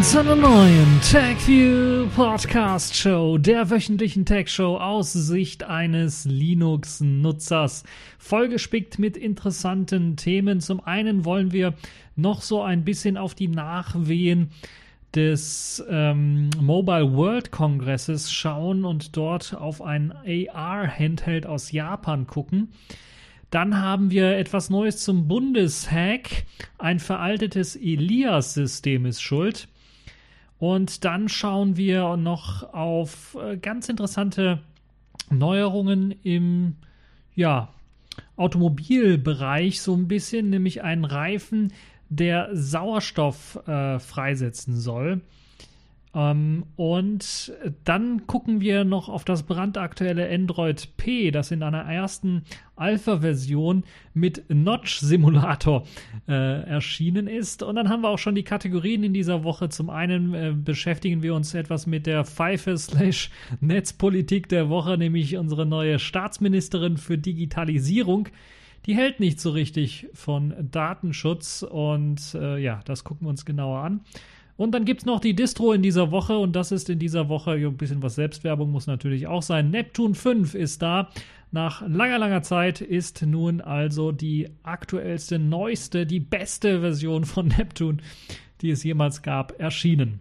willkommen zu einer neuen TechView Podcast Show, der wöchentlichen Tech Show aus Sicht eines Linux-Nutzers. Vollgespickt mit interessanten Themen. Zum einen wollen wir noch so ein bisschen auf die Nachwehen des ähm, Mobile World Kongresses schauen und dort auf ein AR-Handheld aus Japan gucken. Dann haben wir etwas Neues zum Bundeshack. Ein veraltetes Elias-System ist schuld. Und dann schauen wir noch auf äh, ganz interessante Neuerungen im ja, Automobilbereich so ein bisschen, nämlich einen Reifen, der Sauerstoff äh, freisetzen soll. Ähm, und dann gucken wir noch auf das brandaktuelle Android P, das in einer ersten Alpha-Version mit Notch-Simulator äh, erschienen ist. Und dann haben wir auch schon die Kategorien in dieser Woche. Zum einen äh, beschäftigen wir uns etwas mit der Pfeife-Netzpolitik der Woche, nämlich unsere neue Staatsministerin für Digitalisierung die hält nicht so richtig von Datenschutz und äh, ja, das gucken wir uns genauer an. Und dann gibt es noch die Distro in dieser Woche und das ist in dieser Woche ein bisschen was Selbstwerbung muss natürlich auch sein. Neptune 5 ist da. Nach langer, langer Zeit ist nun also die aktuellste, neueste, die beste Version von Neptune, die es jemals gab, erschienen.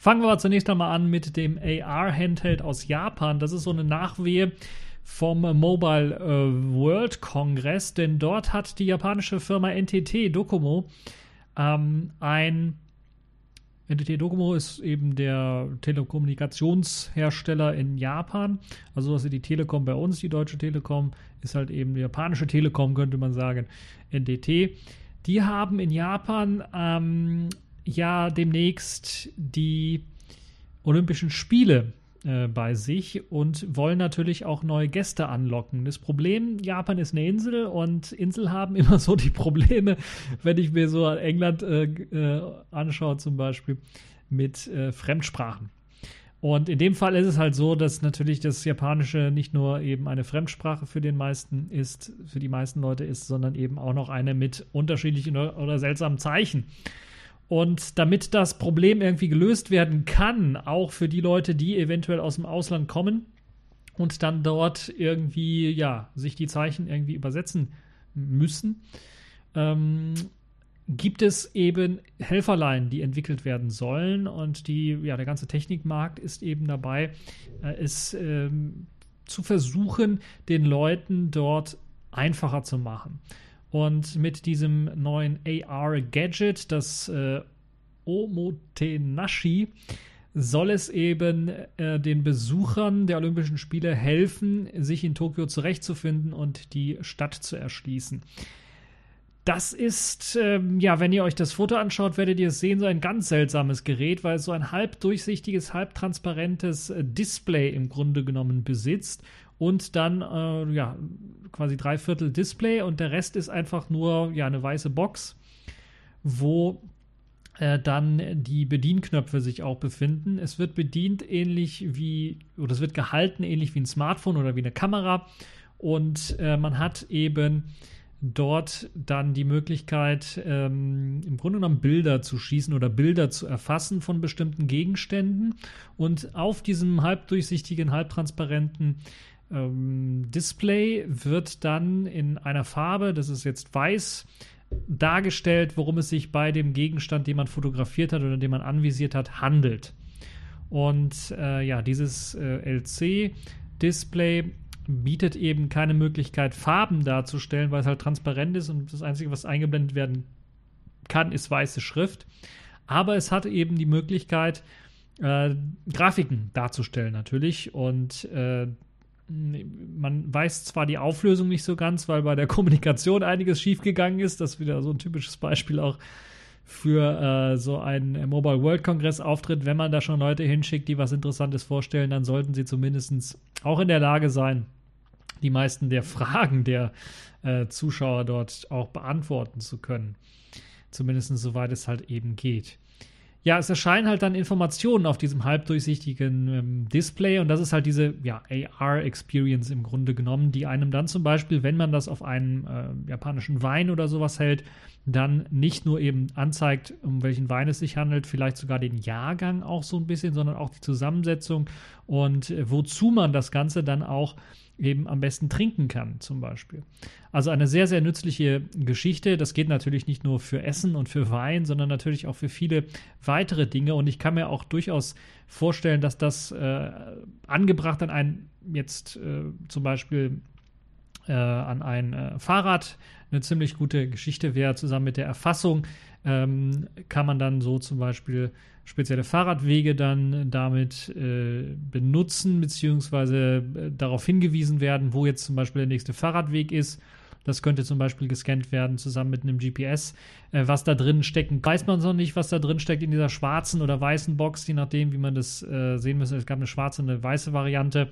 Fangen wir aber zunächst einmal an mit dem AR-Handheld aus Japan. Das ist so eine Nachwehe vom Mobile äh, World Congress, denn dort hat die japanische Firma NTT Docomo ähm, ein NTT Docomo ist eben der Telekommunikationshersteller in Japan. Also was die Telekom bei uns, die Deutsche Telekom, ist halt eben die japanische Telekom, könnte man sagen, NTT. Die haben in Japan ähm, ja demnächst die Olympischen Spiele äh, bei sich und wollen natürlich auch neue Gäste anlocken. Das Problem, Japan ist eine Insel und Insel haben immer so die Probleme, wenn ich mir so England äh, äh, anschaue zum Beispiel, mit äh, Fremdsprachen. Und in dem Fall ist es halt so, dass natürlich das Japanische nicht nur eben eine Fremdsprache für den meisten ist, für die meisten Leute ist, sondern eben auch noch eine mit unterschiedlichen oder, oder seltsamen Zeichen. Und damit das Problem irgendwie gelöst werden kann, auch für die Leute, die eventuell aus dem Ausland kommen und dann dort irgendwie, ja, sich die Zeichen irgendwie übersetzen müssen, ähm, gibt es eben Helferlein, die entwickelt werden sollen. Und die, ja, der ganze Technikmarkt ist eben dabei, äh, es ähm, zu versuchen, den Leuten dort einfacher zu machen. Und mit diesem neuen AR-Gadget, das äh, Omotenashi, soll es eben äh, den Besuchern der Olympischen Spiele helfen, sich in Tokio zurechtzufinden und die Stadt zu erschließen. Das ist, ähm, ja, wenn ihr euch das Foto anschaut, werdet ihr es sehen, so ein ganz seltsames Gerät, weil es so ein halbdurchsichtiges, halbtransparentes äh, Display im Grunde genommen besitzt und dann äh, ja quasi drei Viertel Display und der Rest ist einfach nur ja eine weiße Box, wo äh, dann die Bedienknöpfe sich auch befinden. Es wird bedient ähnlich wie oder es wird gehalten ähnlich wie ein Smartphone oder wie eine Kamera und äh, man hat eben dort dann die Möglichkeit, ähm, im Grunde genommen Bilder zu schießen oder Bilder zu erfassen von bestimmten Gegenständen. Und auf diesem halbdurchsichtigen, halbtransparenten ähm, Display wird dann in einer Farbe, das ist jetzt weiß, dargestellt, worum es sich bei dem Gegenstand, den man fotografiert hat oder den man anvisiert hat, handelt. Und äh, ja, dieses äh, LC-Display bietet eben keine Möglichkeit, Farben darzustellen, weil es halt transparent ist und das Einzige, was eingeblendet werden kann, ist weiße Schrift. Aber es hat eben die Möglichkeit, äh, Grafiken darzustellen natürlich und äh, man weiß zwar die Auflösung nicht so ganz, weil bei der Kommunikation einiges schiefgegangen ist. Das ist wieder so ein typisches Beispiel auch für äh, so einen Mobile World Kongress Auftritt. Wenn man da schon Leute hinschickt, die was Interessantes vorstellen, dann sollten sie zumindest auch in der Lage sein, die meisten der Fragen der äh, Zuschauer dort auch beantworten zu können. Zumindest soweit es halt eben geht ja, es erscheinen halt dann Informationen auf diesem halbdurchsichtigen ähm, Display und das ist halt diese ja, AR-Experience im Grunde genommen, die einem dann zum Beispiel, wenn man das auf einen äh, japanischen Wein oder sowas hält, dann nicht nur eben anzeigt, um welchen Wein es sich handelt, vielleicht sogar den Jahrgang auch so ein bisschen, sondern auch die Zusammensetzung und äh, wozu man das Ganze dann auch eben am besten trinken kann, zum Beispiel. Also eine sehr, sehr nützliche Geschichte. Das geht natürlich nicht nur für Essen und für Wein, sondern natürlich auch für viele weitere Dinge. Und ich kann mir auch durchaus vorstellen, dass das äh, angebracht an ein jetzt äh, zum Beispiel äh, an ein äh, Fahrrad eine ziemlich gute Geschichte wäre, zusammen mit der Erfassung ähm, kann man dann so zum Beispiel spezielle Fahrradwege dann damit äh, benutzen, beziehungsweise äh, darauf hingewiesen werden, wo jetzt zum Beispiel der nächste Fahrradweg ist. Das könnte zum Beispiel gescannt werden zusammen mit einem GPS. Äh, was da drin steckt, weiß man noch nicht, was da drin steckt in dieser schwarzen oder weißen Box, je nachdem, wie man das äh, sehen müsste. Es gab eine schwarze und eine weiße Variante.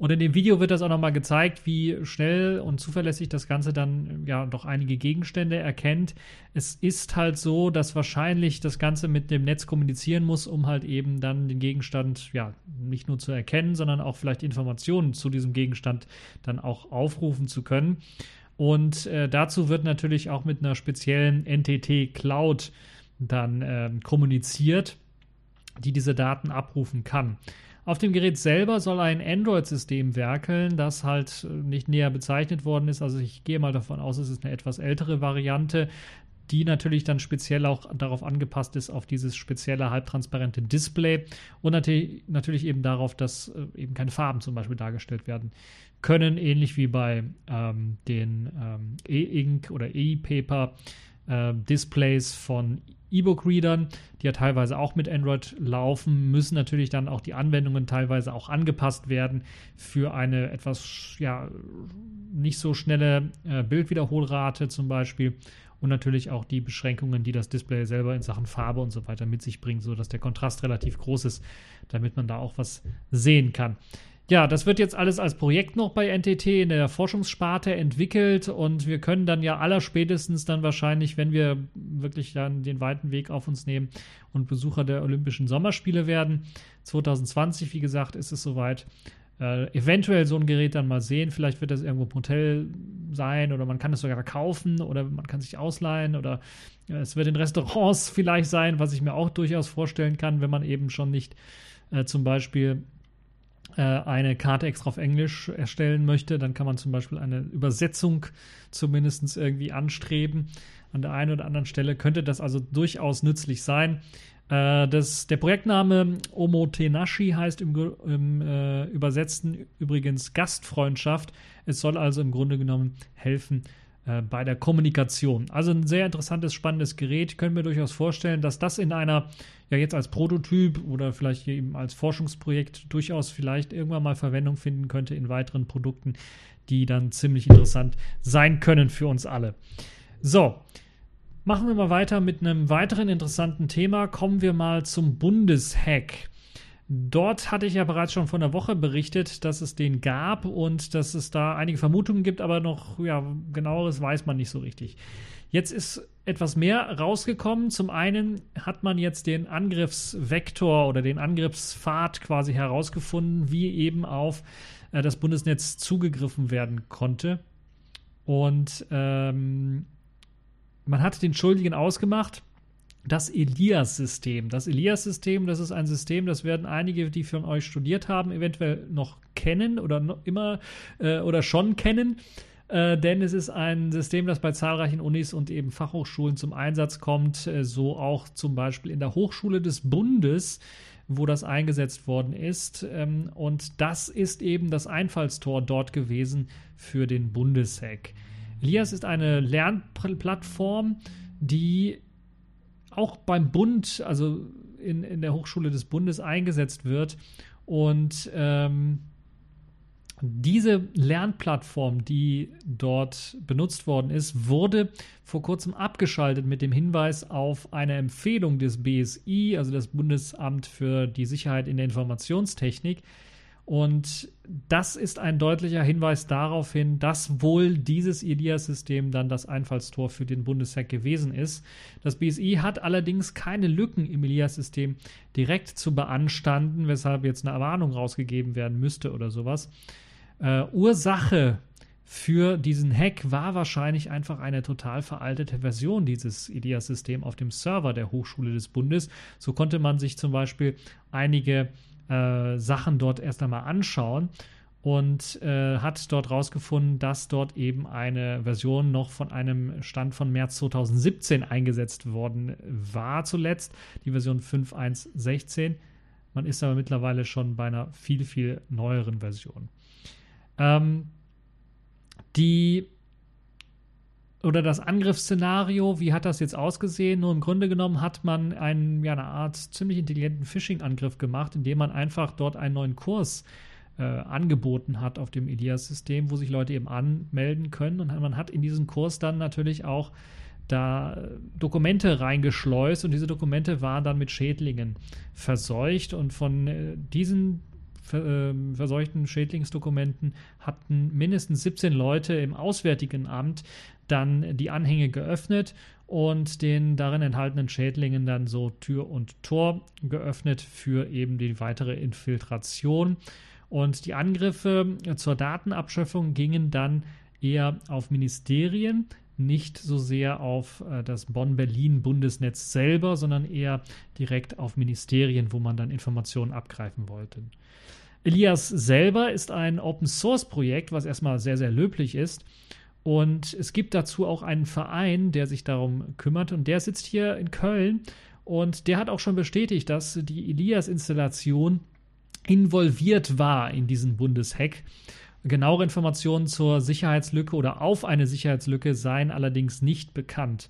Und in dem Video wird das auch nochmal gezeigt, wie schnell und zuverlässig das Ganze dann ja doch einige Gegenstände erkennt. Es ist halt so, dass wahrscheinlich das Ganze mit dem Netz kommunizieren muss, um halt eben dann den Gegenstand ja nicht nur zu erkennen, sondern auch vielleicht Informationen zu diesem Gegenstand dann auch aufrufen zu können. Und äh, dazu wird natürlich auch mit einer speziellen NTT Cloud dann äh, kommuniziert, die diese Daten abrufen kann. Auf dem Gerät selber soll ein Android-System werkeln, das halt äh, nicht näher bezeichnet worden ist. Also ich gehe mal davon aus, es ist eine etwas ältere Variante, die natürlich dann speziell auch darauf angepasst ist, auf dieses spezielle halbtransparente Display und natürlich eben darauf, dass äh, eben keine Farben zum Beispiel dargestellt werden können, ähnlich wie bei ähm, den ähm, E-Ink oder E-Paper äh, Displays von E-Book-Readern, die ja teilweise auch mit Android laufen, müssen natürlich dann auch die Anwendungen teilweise auch angepasst werden für eine etwas ja, nicht so schnelle äh, Bildwiederholrate zum Beispiel und natürlich auch die Beschränkungen, die das Display selber in Sachen Farbe und so weiter mit sich bringt, sodass der Kontrast relativ groß ist, damit man da auch was sehen kann. Ja, das wird jetzt alles als Projekt noch bei NTT in der Forschungssparte entwickelt und wir können dann ja allerspätestens dann wahrscheinlich, wenn wir wirklich dann den weiten Weg auf uns nehmen und Besucher der Olympischen Sommerspiele werden, 2020, wie gesagt, ist es soweit, äh, eventuell so ein Gerät dann mal sehen. Vielleicht wird das irgendwo im Hotel sein oder man kann es sogar kaufen oder man kann sich ausleihen oder äh, es wird in Restaurants vielleicht sein, was ich mir auch durchaus vorstellen kann, wenn man eben schon nicht äh, zum Beispiel eine Karte extra auf Englisch erstellen möchte, dann kann man zum Beispiel eine Übersetzung zumindest irgendwie anstreben. An der einen oder anderen Stelle könnte das also durchaus nützlich sein. Äh, das, der Projektname Omotenashi heißt im, im äh, Übersetzten übrigens Gastfreundschaft. Es soll also im Grunde genommen helfen, äh, bei der Kommunikation. Also ein sehr interessantes, spannendes Gerät. Ich könnte mir durchaus vorstellen, dass das in einer, ja jetzt als Prototyp oder vielleicht eben als Forschungsprojekt durchaus vielleicht irgendwann mal Verwendung finden könnte in weiteren Produkten, die dann ziemlich interessant sein können für uns alle. So, machen wir mal weiter mit einem weiteren interessanten Thema. Kommen wir mal zum Bundeshack. Dort hatte ich ja bereits schon vor einer Woche berichtet, dass es den gab und dass es da einige Vermutungen gibt, aber noch ja, genaueres weiß man nicht so richtig. Jetzt ist etwas mehr rausgekommen. Zum einen hat man jetzt den Angriffsvektor oder den Angriffspfad quasi herausgefunden, wie eben auf äh, das Bundesnetz zugegriffen werden konnte. Und ähm, man hat den Schuldigen ausgemacht das Elias-System. Das Elias-System, das ist ein System, das werden einige, die von euch studiert haben, eventuell noch kennen oder noch immer äh, oder schon kennen. Äh, denn es ist ein System, das bei zahlreichen Unis und eben Fachhochschulen zum Einsatz kommt, äh, so auch zum Beispiel in der Hochschule des Bundes, wo das eingesetzt worden ist. Ähm, und das ist eben das Einfallstor dort gewesen für den Bundeshack. Elias ist eine Lernplattform, die auch beim Bund, also in, in der Hochschule des Bundes eingesetzt wird. Und ähm, diese Lernplattform, die dort benutzt worden ist, wurde vor kurzem abgeschaltet mit dem Hinweis auf eine Empfehlung des BSI, also das Bundesamt für die Sicherheit in der Informationstechnik, und das ist ein deutlicher Hinweis darauf hin, dass wohl dieses IDEA-System dann das Einfallstor für den Bundeshack gewesen ist. Das BSI hat allerdings keine Lücken im IDEA-System direkt zu beanstanden, weshalb jetzt eine Erwarnung rausgegeben werden müsste oder sowas. Äh, Ursache für diesen Hack war wahrscheinlich einfach eine total veraltete Version dieses Elias-Systems auf dem Server der Hochschule des Bundes. So konnte man sich zum Beispiel einige äh, Sachen dort erst einmal anschauen und äh, hat dort rausgefunden, dass dort eben eine Version noch von einem Stand von März 2017 eingesetzt worden war zuletzt, die Version 5.1.16. Man ist aber mittlerweile schon bei einer viel, viel neueren Version. Ähm, die oder das Angriffsszenario, wie hat das jetzt ausgesehen? Nur im Grunde genommen hat man einen, ja, eine Art ziemlich intelligenten Phishing-Angriff gemacht, indem man einfach dort einen neuen Kurs äh, angeboten hat auf dem Elias-System, wo sich Leute eben anmelden können. Und man hat in diesen Kurs dann natürlich auch da Dokumente reingeschleust und diese Dokumente waren dann mit Schädlingen verseucht und von äh, diesen ähm, verseuchten Schädlingsdokumenten hatten mindestens 17 Leute im Auswärtigen Amt dann die Anhänge geöffnet und den darin enthaltenen Schädlingen dann so Tür und Tor geöffnet für eben die weitere Infiltration. Und die Angriffe zur Datenabschöpfung gingen dann eher auf Ministerien, nicht so sehr auf äh, das Bonn-Berlin-Bundesnetz selber, sondern eher direkt auf Ministerien, wo man dann Informationen abgreifen wollte. Elias selber ist ein Open Source Projekt, was erstmal sehr, sehr löblich ist. Und es gibt dazu auch einen Verein, der sich darum kümmert. Und der sitzt hier in Köln. Und der hat auch schon bestätigt, dass die Elias-Installation involviert war in diesen Bundeshack. Genauere Informationen zur Sicherheitslücke oder auf eine Sicherheitslücke seien allerdings nicht bekannt.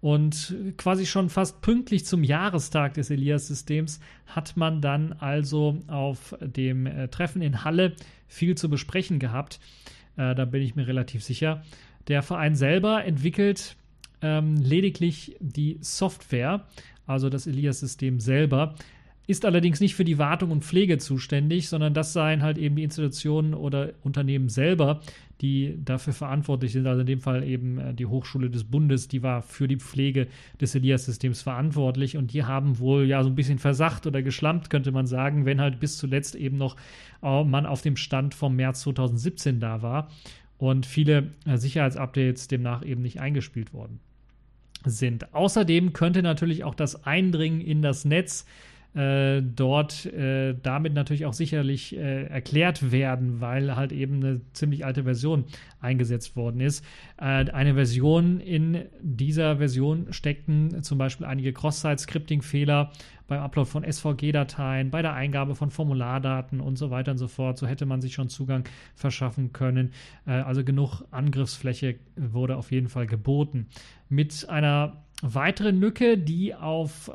Und quasi schon fast pünktlich zum Jahrestag des Elias-Systems hat man dann also auf dem äh, Treffen in Halle viel zu besprechen gehabt. Äh, da bin ich mir relativ sicher. Der Verein selber entwickelt ähm, lediglich die Software, also das Elias-System selber ist allerdings nicht für die Wartung und Pflege zuständig, sondern das seien halt eben die Institutionen oder Unternehmen selber, die dafür verantwortlich sind. Also in dem Fall eben äh, die Hochschule des Bundes, die war für die Pflege des Elias-Systems verantwortlich und die haben wohl ja so ein bisschen versagt oder geschlampt, könnte man sagen, wenn halt bis zuletzt eben noch äh, man auf dem Stand vom März 2017 da war und viele äh, Sicherheitsupdates demnach eben nicht eingespielt worden sind. Außerdem könnte natürlich auch das Eindringen in das Netz äh, dort äh, damit natürlich auch sicherlich äh, erklärt werden, weil halt eben eine ziemlich alte Version eingesetzt worden ist. Äh, eine Version in dieser Version steckten zum Beispiel einige Cross-Site-Scripting-Fehler beim Upload von SVG-Dateien, bei der Eingabe von Formulardaten und so weiter und so fort. So hätte man sich schon Zugang verschaffen können. Äh, also genug Angriffsfläche wurde auf jeden Fall geboten. Mit einer weitere Lücke, die auf äh,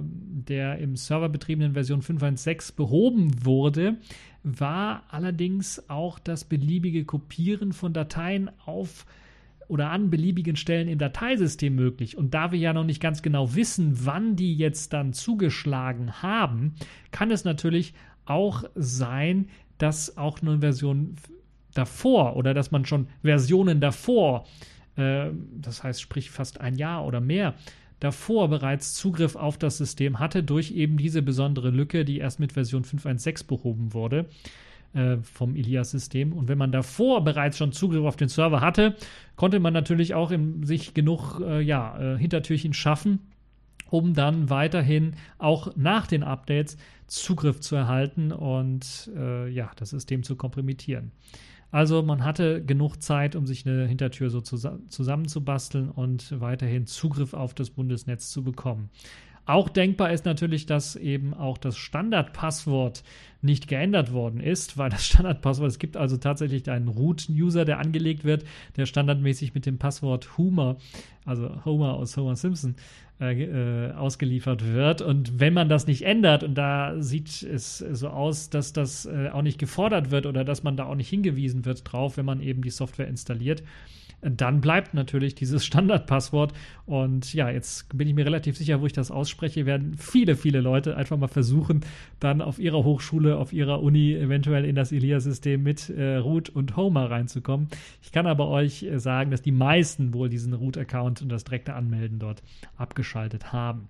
der im Server betriebenen Version 5.1.6 behoben wurde, war allerdings auch das beliebige Kopieren von Dateien auf oder an beliebigen Stellen im Dateisystem möglich. Und da wir ja noch nicht ganz genau wissen, wann die jetzt dann zugeschlagen haben, kann es natürlich auch sein, dass auch eine Version davor oder dass man schon Versionen davor äh, das heißt sprich fast ein Jahr oder mehr, davor bereits Zugriff auf das System hatte durch eben diese besondere Lücke, die erst mit Version 5.1.6 behoben wurde äh, vom Ilias-System. Und wenn man davor bereits schon Zugriff auf den Server hatte, konnte man natürlich auch in sich genug äh, ja, äh, Hintertürchen schaffen, um dann weiterhin auch nach den Updates Zugriff zu erhalten und äh, ja, das System zu kompromittieren. Also man hatte genug Zeit, um sich eine Hintertür so zusammenzubasteln und weiterhin Zugriff auf das Bundesnetz zu bekommen. Auch denkbar ist natürlich, dass eben auch das Standardpasswort nicht geändert worden ist, weil das Standardpasswort, es gibt also tatsächlich einen Root-User, der angelegt wird, der standardmäßig mit dem Passwort Homer, also Homer aus Homer Simpson, äh, äh, ausgeliefert wird. Und wenn man das nicht ändert, und da sieht es so aus, dass das äh, auch nicht gefordert wird oder dass man da auch nicht hingewiesen wird drauf, wenn man eben die Software installiert, dann bleibt natürlich dieses Standardpasswort. Und ja, jetzt bin ich mir relativ sicher, wo ich das ausspreche, werden viele, viele Leute einfach mal versuchen, dann auf ihrer Hochschule, auf ihrer Uni eventuell in das Elias-System mit äh, Root und Homer reinzukommen. Ich kann aber euch äh, sagen, dass die meisten wohl diesen Root-Account und das direkte Anmelden dort abgeschaltet haben.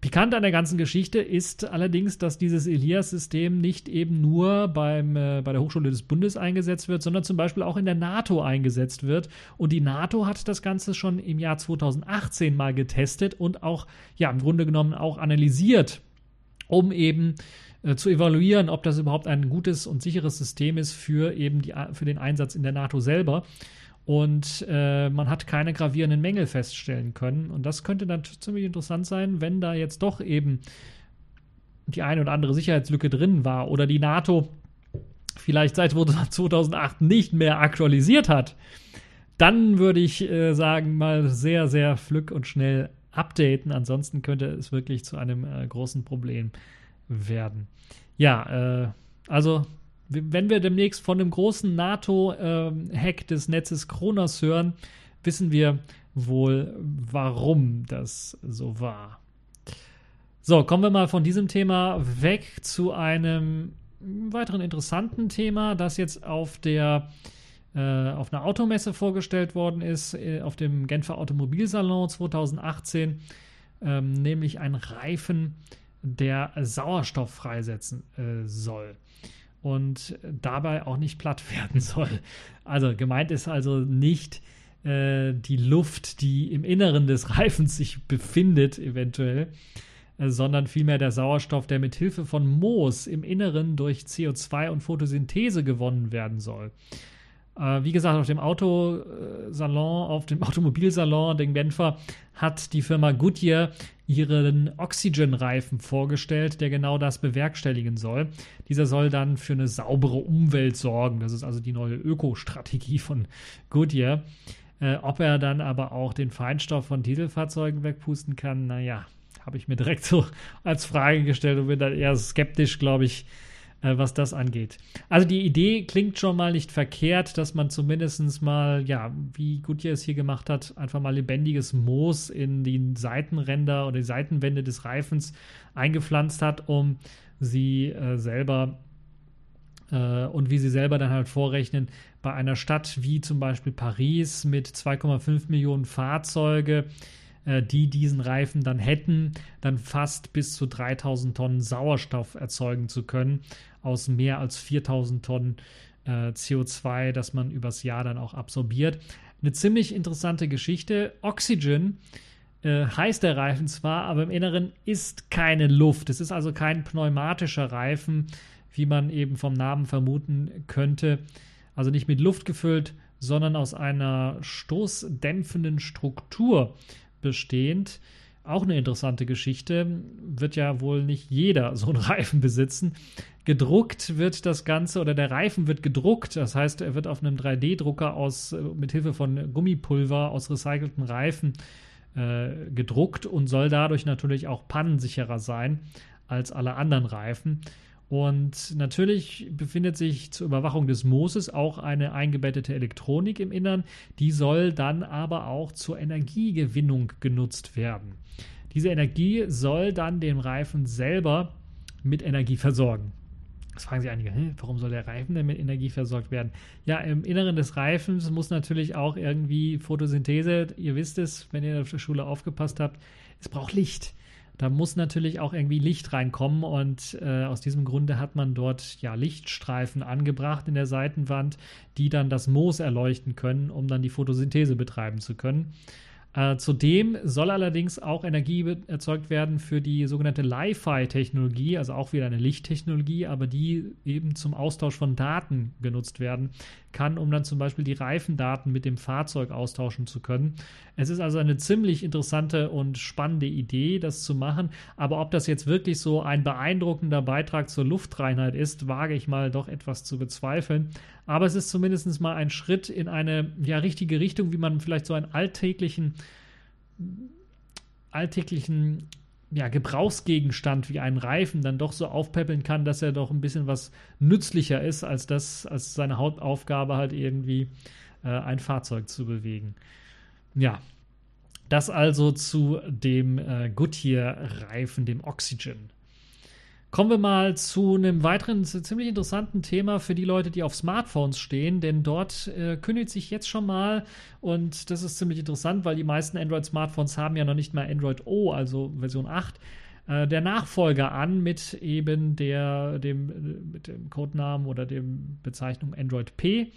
Pikant an der ganzen Geschichte ist allerdings, dass dieses Elias-System nicht eben nur beim, äh, bei der Hochschule des Bundes eingesetzt wird, sondern zum Beispiel auch in der NATO eingesetzt wird. Und die NATO hat das Ganze schon im Jahr 2018 mal getestet und auch, ja, im Grunde genommen auch analysiert, um eben äh, zu evaluieren, ob das überhaupt ein gutes und sicheres System ist für eben die, für den Einsatz in der NATO selber und äh, man hat keine gravierenden Mängel feststellen können. Und das könnte dann ziemlich interessant sein, wenn da jetzt doch eben die eine oder andere Sicherheitslücke drin war oder die NATO vielleicht seit 2008 nicht mehr aktualisiert hat. Dann würde ich äh, sagen, mal sehr, sehr flück und schnell updaten. Ansonsten könnte es wirklich zu einem äh, großen Problem werden. Ja, äh, also wenn wir demnächst von dem großen NATO-Hack des Netzes Kronos hören, wissen wir wohl, warum das so war. So, kommen wir mal von diesem Thema weg zu einem weiteren interessanten Thema, das jetzt auf der äh, auf einer Automesse vorgestellt worden ist, äh, auf dem Genfer Automobilsalon 2018, ähm, nämlich ein Reifen, der Sauerstoff freisetzen äh, soll und dabei auch nicht platt werden soll. Also gemeint ist also nicht äh, die Luft, die im Inneren des Reifens sich befindet, eventuell, äh, sondern vielmehr der Sauerstoff, der mit Hilfe von Moos im Inneren durch CO2 und Photosynthese gewonnen werden soll. Äh, wie gesagt, auf dem Autosalon, auf dem Automobilsalon, den Genfer, hat die Firma Goodyear ihren Oxygen-Reifen vorgestellt, der genau das bewerkstelligen soll. Dieser soll dann für eine saubere Umwelt sorgen. Das ist also die neue Ökostrategie von Goodyear. Äh, ob er dann aber auch den Feinstaub von Dieselfahrzeugen wegpusten kann, naja, habe ich mir direkt so als Frage gestellt und bin dann eher skeptisch, glaube ich, äh, was das angeht. Also die Idee klingt schon mal nicht verkehrt, dass man zumindest mal, ja, wie Goodyear es hier gemacht hat, einfach mal lebendiges Moos in die Seitenränder oder die Seitenwände des Reifens eingepflanzt hat, um sie äh, selber äh, und wie sie selber dann halt vorrechnen, bei einer Stadt wie zum Beispiel Paris mit 2,5 Millionen Fahrzeuge äh, die diesen Reifen dann hätten, dann fast bis zu 3000 Tonnen Sauerstoff erzeugen zu können aus mehr als 4000 Tonnen äh, CO2, das man übers Jahr dann auch absorbiert. Eine ziemlich interessante Geschichte. Oxygen äh, heißt der Reifen zwar, aber im Inneren ist keine Luft. Es ist also kein pneumatischer Reifen, wie man eben vom Namen vermuten könnte. Also nicht mit Luft gefüllt, sondern aus einer stoßdämpfenden Struktur bestehend. Auch eine interessante Geschichte. Wird ja wohl nicht jeder so einen Reifen besitzen. Gedruckt wird das Ganze oder der Reifen wird gedruckt. Das heißt, er wird auf einem 3D-Drucker aus mit Hilfe von Gummipulver aus recycelten Reifen äh, gedruckt und soll dadurch natürlich auch pannensicherer sein als alle anderen Reifen. Und natürlich befindet sich zur Überwachung des Mooses auch eine eingebettete Elektronik im Innern. Die soll dann aber auch zur Energiegewinnung genutzt werden. Diese Energie soll dann den Reifen selber mit Energie versorgen. Das fragen sich einige, warum soll der Reifen denn mit Energie versorgt werden? Ja, im Inneren des Reifens muss natürlich auch irgendwie Photosynthese, ihr wisst es, wenn ihr auf der Schule aufgepasst habt, es braucht Licht da muss natürlich auch irgendwie Licht reinkommen und äh, aus diesem Grunde hat man dort ja Lichtstreifen angebracht in der Seitenwand, die dann das Moos erleuchten können, um dann die Photosynthese betreiben zu können. Äh, zudem soll allerdings auch Energie erzeugt werden für die sogenannte Li-Fi-Technologie, also auch wieder eine Lichttechnologie, aber die eben zum Austausch von Daten genutzt werden kann, um dann zum Beispiel die Reifendaten mit dem Fahrzeug austauschen zu können. Es ist also eine ziemlich interessante und spannende Idee, das zu machen. Aber ob das jetzt wirklich so ein beeindruckender Beitrag zur Luftreinheit ist, wage ich mal doch etwas zu bezweifeln. Aber es ist zumindest mal ein Schritt in eine ja, richtige Richtung, wie man vielleicht so einen alltäglichen, alltäglichen ja, Gebrauchsgegenstand wie einen Reifen dann doch so aufpäppeln kann, dass er doch ein bisschen was nützlicher ist, als das, als seine Hauptaufgabe halt irgendwie äh, ein Fahrzeug zu bewegen. Ja, das also zu dem äh, Goodyear-Reifen, dem Oxygen. Kommen wir mal zu einem weiteren ziemlich interessanten Thema für die Leute, die auf Smartphones stehen, denn dort äh, kündigt sich jetzt schon mal, und das ist ziemlich interessant, weil die meisten Android-Smartphones haben ja noch nicht mal Android O, also Version 8, äh, der Nachfolger an mit eben der, dem, mit dem Codenamen oder dem Bezeichnung Android P.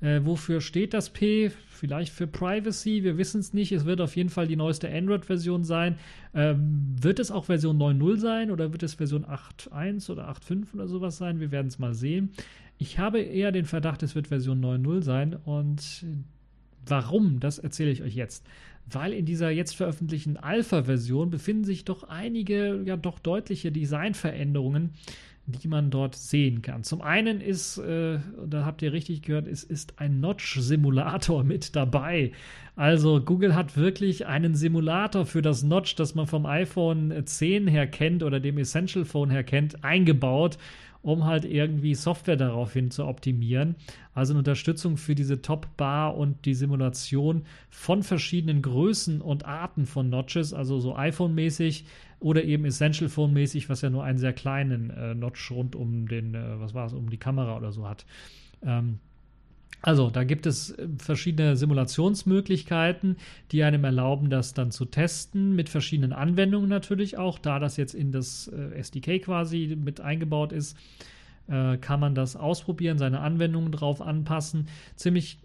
Äh, wofür steht das P? Vielleicht für Privacy, wir wissen es nicht. Es wird auf jeden Fall die neueste Android-Version sein. Ähm, wird es auch Version 9.0 sein oder wird es Version 8.1 oder 8.5 oder sowas sein? Wir werden es mal sehen. Ich habe eher den Verdacht, es wird Version 9.0 sein und warum, das erzähle ich euch jetzt. Weil in dieser jetzt veröffentlichten Alpha-Version befinden sich doch einige, ja doch deutliche Designveränderungen, die man dort sehen kann. Zum einen ist, äh, da habt ihr richtig gehört, es ist ein Notch-Simulator mit dabei. Also Google hat wirklich einen Simulator für das Notch, das man vom iPhone 10 her kennt oder dem Essential Phone her kennt, eingebaut um halt irgendwie Software daraufhin zu optimieren. Also eine Unterstützung für diese Top-Bar und die Simulation von verschiedenen Größen und Arten von Notches, also so iPhone-mäßig oder eben Essential Phone-mäßig, was ja nur einen sehr kleinen äh, Notch rund um den, äh, was war es, um die Kamera oder so hat. Ähm, also, da gibt es äh, verschiedene Simulationsmöglichkeiten, die einem erlauben, das dann zu testen, mit verschiedenen Anwendungen natürlich auch. Da das jetzt in das äh, SDK quasi mit eingebaut ist, äh, kann man das ausprobieren, seine Anwendungen drauf anpassen. Ziemlich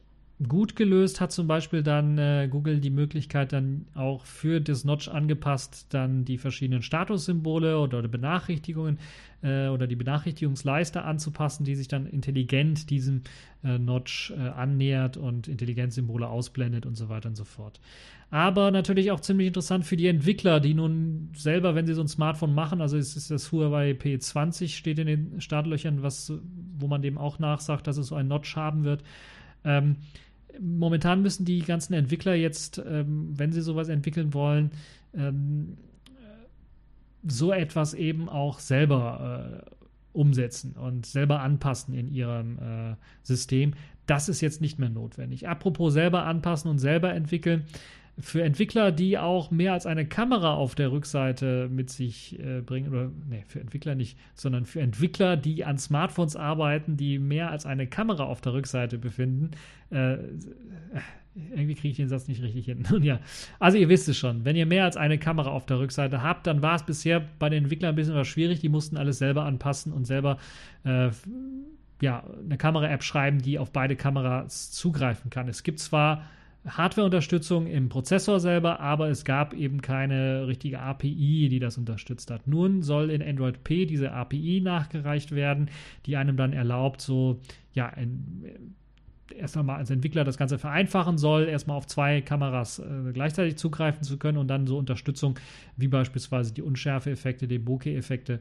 gut gelöst hat zum Beispiel dann äh, Google die Möglichkeit dann auch für das Notch angepasst, dann die verschiedenen Statussymbole oder Benachrichtigungen äh, oder die Benachrichtigungsleiste anzupassen, die sich dann intelligent diesem äh, Notch äh, annähert und Intelligenzsymbole ausblendet und so weiter und so fort. Aber natürlich auch ziemlich interessant für die Entwickler, die nun selber, wenn sie so ein Smartphone machen, also es ist das Huawei P20 steht in den Startlöchern, was, wo man dem auch nachsagt, dass es so ein Notch haben wird. Ähm, momentan müssen die ganzen Entwickler jetzt, ähm, wenn sie sowas entwickeln wollen, ähm, so etwas eben auch selber äh, umsetzen und selber anpassen in ihrem äh, System. Das ist jetzt nicht mehr notwendig. Apropos selber anpassen und selber entwickeln für Entwickler, die auch mehr als eine Kamera auf der Rückseite mit sich äh, bringen, oder nee, für Entwickler nicht, sondern für Entwickler, die an Smartphones arbeiten, die mehr als eine Kamera auf der Rückseite befinden. Äh, irgendwie kriege ich den Satz nicht richtig hin. Nun ja, also ihr wisst es schon, wenn ihr mehr als eine Kamera auf der Rückseite habt, dann war es bisher bei den Entwicklern ein bisschen was schwierig. Die mussten alles selber anpassen und selber äh, ja, eine Kamera-App schreiben, die auf beide Kameras zugreifen kann. Es gibt zwar Hardware-Unterstützung im Prozessor selber, aber es gab eben keine richtige API, die das unterstützt hat. Nun soll in Android P diese API nachgereicht werden, die einem dann erlaubt, so ja, ein, erst einmal als Entwickler das Ganze vereinfachen soll, erstmal auf zwei Kameras äh, gleichzeitig zugreifen zu können und dann so Unterstützung wie beispielsweise die Unschärfe-Effekte, die Bokeh-Effekte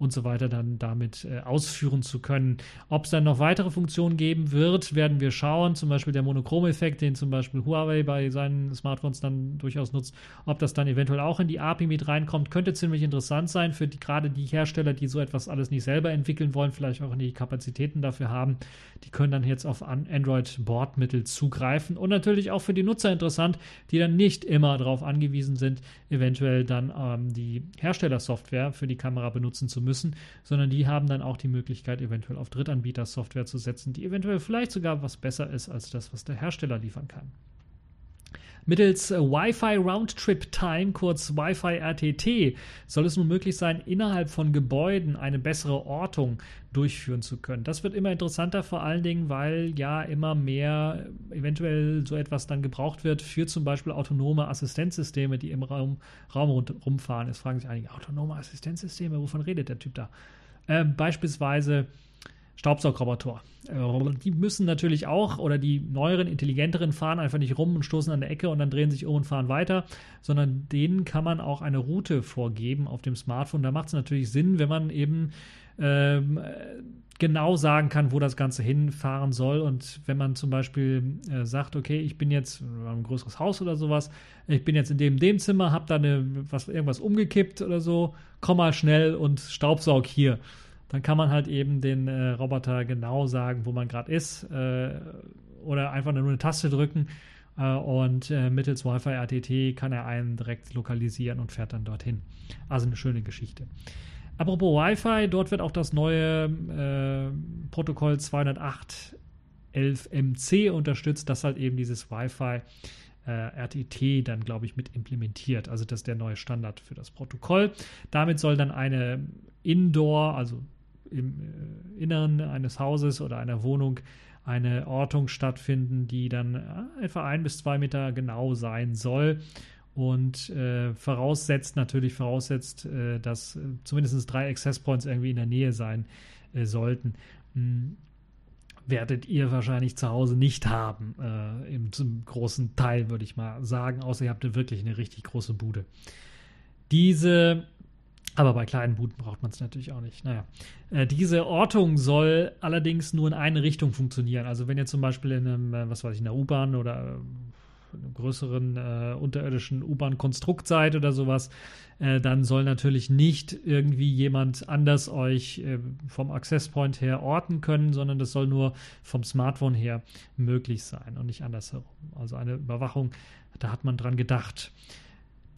und so weiter dann damit äh, ausführen zu können. Ob es dann noch weitere Funktionen geben wird, werden wir schauen. Zum Beispiel der Monochrom-Effekt, den zum Beispiel Huawei bei seinen Smartphones dann durchaus nutzt. Ob das dann eventuell auch in die API mit reinkommt, könnte ziemlich interessant sein für die, gerade die Hersteller, die so etwas alles nicht selber entwickeln wollen, vielleicht auch die Kapazitäten dafür haben. Die können dann jetzt auf Android-Bordmittel zugreifen und natürlich auch für die Nutzer interessant, die dann nicht immer darauf angewiesen sind, eventuell dann ähm, die Herstellersoftware für die Kamera benutzen zu müssen müssen, sondern die haben dann auch die Möglichkeit, eventuell auf Drittanbieter-Software zu setzen, die eventuell vielleicht sogar was besser ist als das, was der Hersteller liefern kann. Mittels äh, Wi-Fi Roundtrip Time, kurz Wi-Fi RTT, soll es nun möglich sein, innerhalb von Gebäuden eine bessere Ortung durchführen zu können. Das wird immer interessanter, vor allen Dingen, weil ja immer mehr eventuell so etwas dann gebraucht wird für zum Beispiel autonome Assistenzsysteme, die im Raum, Raum rumfahren. Es fragen sich einige, autonome Assistenzsysteme, wovon redet der Typ da? Äh, beispielsweise Staubsaugroboter. Äh, die müssen natürlich auch, oder die neueren, intelligenteren fahren einfach nicht rum und stoßen an der Ecke und dann drehen sich um und fahren weiter, sondern denen kann man auch eine Route vorgeben auf dem Smartphone. Da macht es natürlich Sinn, wenn man eben ähm, genau sagen kann, wo das Ganze hinfahren soll. Und wenn man zum Beispiel äh, sagt, okay, ich bin jetzt ein größeres Haus oder sowas, ich bin jetzt in dem, dem Zimmer, habe da eine, was, irgendwas umgekippt oder so, komm mal schnell und staubsaug hier dann kann man halt eben den äh, Roboter genau sagen, wo man gerade ist äh, oder einfach nur eine Taste drücken äh, und äh, mittels Wi-Fi RTT kann er einen direkt lokalisieren und fährt dann dorthin. Also eine schöne Geschichte. Apropos Wi-Fi, dort wird auch das neue äh, Protokoll 208 11MC unterstützt, das halt eben dieses Wi-Fi äh, RTT dann, glaube ich, mit implementiert. Also das ist der neue Standard für das Protokoll. Damit soll dann eine Indoor, also im äh, Innern eines Hauses oder einer Wohnung, eine Ortung stattfinden, die dann äh, etwa ein bis zwei Meter genau sein soll und äh, voraussetzt natürlich voraussetzt, äh, dass äh, zumindest drei Access Points irgendwie in der Nähe sein sollten. Hm, werdet ihr wahrscheinlich zu Hause nicht haben, äh, im, zum großen Teil würde ich mal sagen, außer ihr habt wirklich eine richtig große Bude. Diese aber bei kleinen Buden braucht man es natürlich auch nicht. Naja. Äh, diese Ortung soll allerdings nur in eine Richtung funktionieren. Also wenn ihr zum Beispiel in einem, äh, was weiß ich, in der U-Bahn oder einem größeren äh, unterirdischen U-Bahn-Konstrukt seid oder sowas, äh, dann soll natürlich nicht irgendwie jemand anders euch äh, vom Access Point her orten können, sondern das soll nur vom Smartphone her möglich sein und nicht andersherum. Also eine Überwachung, da hat man dran gedacht.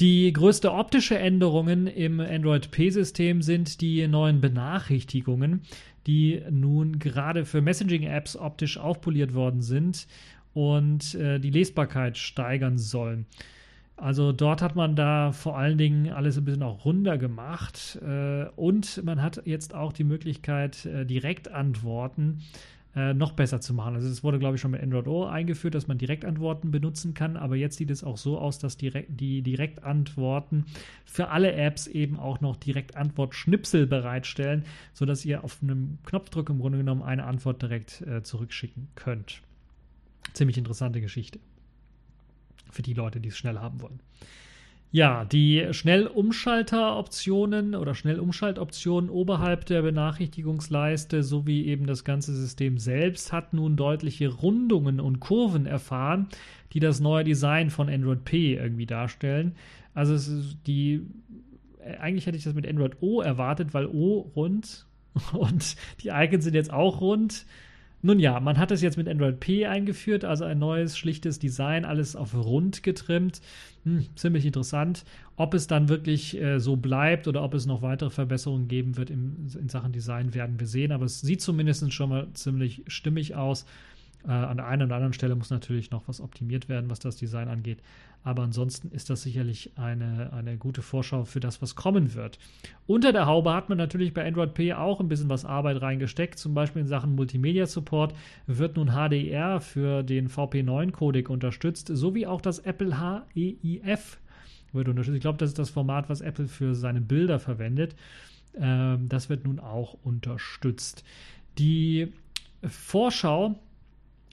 Die größte optische Änderungen im Android P-System sind die neuen Benachrichtigungen, die nun gerade für Messaging-Apps optisch aufpoliert worden sind und äh, die Lesbarkeit steigern sollen. Also dort hat man da vor allen Dingen alles ein bisschen auch runder gemacht äh, und man hat jetzt auch die Möglichkeit, äh, Direktantworten äh, noch besser zu machen. Also es wurde, glaube ich, schon mit Android O eingeführt, dass man Direktantworten benutzen kann, aber jetzt sieht es auch so aus, dass direkt, die Direktantworten für alle Apps eben auch noch Direktantwort-Schnipsel bereitstellen, sodass ihr auf einem Knopfdruck im Grunde genommen eine Antwort direkt äh, zurückschicken könnt. Ziemlich interessante Geschichte. Für die Leute, die es schnell haben wollen. Ja, die Schnellumschalteroptionen oder Schnellumschaltoptionen oberhalb der Benachrichtigungsleiste sowie eben das ganze System selbst hat nun deutliche Rundungen und Kurven erfahren, die das neue Design von Android P irgendwie darstellen. Also die eigentlich hätte ich das mit Android O erwartet, weil O rund und die Icons sind jetzt auch rund. Nun ja, man hat es jetzt mit Android P eingeführt, also ein neues, schlichtes Design, alles auf rund getrimmt. Hm, ziemlich interessant. Ob es dann wirklich äh, so bleibt oder ob es noch weitere Verbesserungen geben wird im, in Sachen Design, werden wir sehen. Aber es sieht zumindest schon mal ziemlich stimmig aus. Äh, an der einen oder anderen Stelle muss natürlich noch was optimiert werden, was das Design angeht. Aber ansonsten ist das sicherlich eine, eine gute Vorschau für das, was kommen wird. Unter der Haube hat man natürlich bei Android P auch ein bisschen was Arbeit reingesteckt. Zum Beispiel in Sachen Multimedia Support wird nun HDR für den VP9-Codec unterstützt, sowie auch das Apple HEIF wird unterstützt. Ich glaube, das ist das Format, was Apple für seine Bilder verwendet. Ähm, das wird nun auch unterstützt. Die Vorschau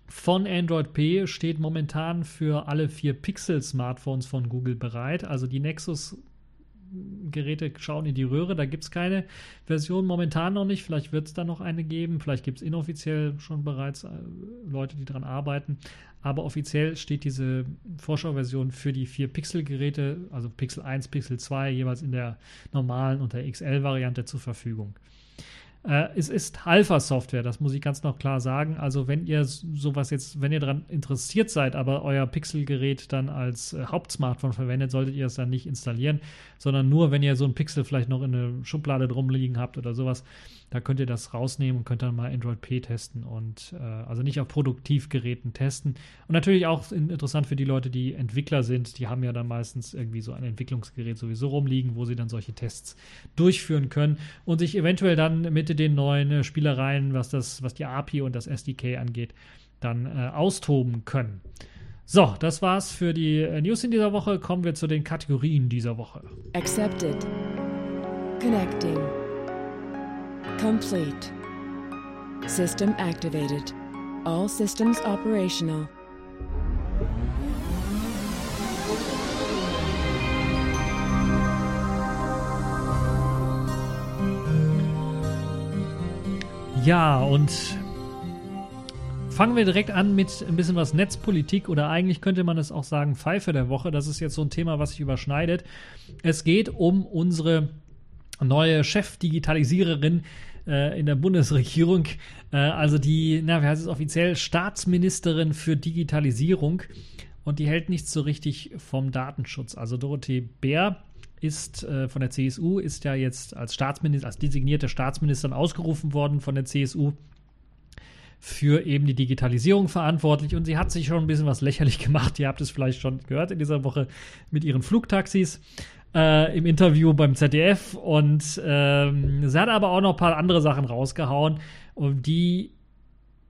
von Android P steht momentan für alle vier Pixel-Smartphones von Google bereit. Also die Nexus Geräte schauen in die Röhre. Da gibt es keine Version momentan noch nicht. Vielleicht wird es da noch eine geben. Vielleicht gibt es inoffiziell schon bereits äh, Leute, die daran arbeiten. Aber offiziell steht diese Vorschauversion für die vier Pixel-Geräte, also Pixel 1, Pixel 2, jeweils in der normalen und der XL-Variante zur Verfügung. Äh, es ist Alpha-Software, das muss ich ganz noch klar sagen. Also wenn ihr sowas jetzt, wenn ihr daran interessiert seid, aber euer Pixel-Gerät dann als äh, Hauptsmartphone verwendet, solltet ihr es dann nicht installieren, sondern nur, wenn ihr so ein Pixel vielleicht noch in einer Schublade drum liegen habt oder sowas, da könnt ihr das rausnehmen und könnt dann mal Android P testen und äh, also nicht auf Produktivgeräten testen. Und natürlich auch interessant für die Leute, die Entwickler sind, die haben ja dann meistens irgendwie so ein Entwicklungsgerät sowieso rumliegen, wo sie dann solche Tests durchführen können und sich eventuell dann mit den neuen äh, Spielereien, was das, was die API und das SDK angeht, dann äh, austoben können. So, das war's für die äh, News in dieser Woche. Kommen wir zu den Kategorien dieser Woche. Accepted. Connecting. Complete. System activated. All systems operational. Ja, und fangen wir direkt an mit ein bisschen was Netzpolitik oder eigentlich könnte man es auch sagen Pfeife der Woche. Das ist jetzt so ein Thema, was sich überschneidet. Es geht um unsere neue Chefdigitalisiererin äh, in der Bundesregierung, äh, also die, na, wie heißt es offiziell, Staatsministerin für Digitalisierung und die hält nichts so richtig vom Datenschutz. Also Dorothee Bär ist äh, von der CSU, ist ja jetzt als Staatsminister, als designierte Staatsministerin ausgerufen worden von der CSU für eben die Digitalisierung verantwortlich und sie hat sich schon ein bisschen was lächerlich gemacht. Ihr habt es vielleicht schon gehört in dieser Woche mit ihren Flugtaxis äh, im Interview beim ZDF und ähm, sie hat aber auch noch ein paar andere Sachen rausgehauen, die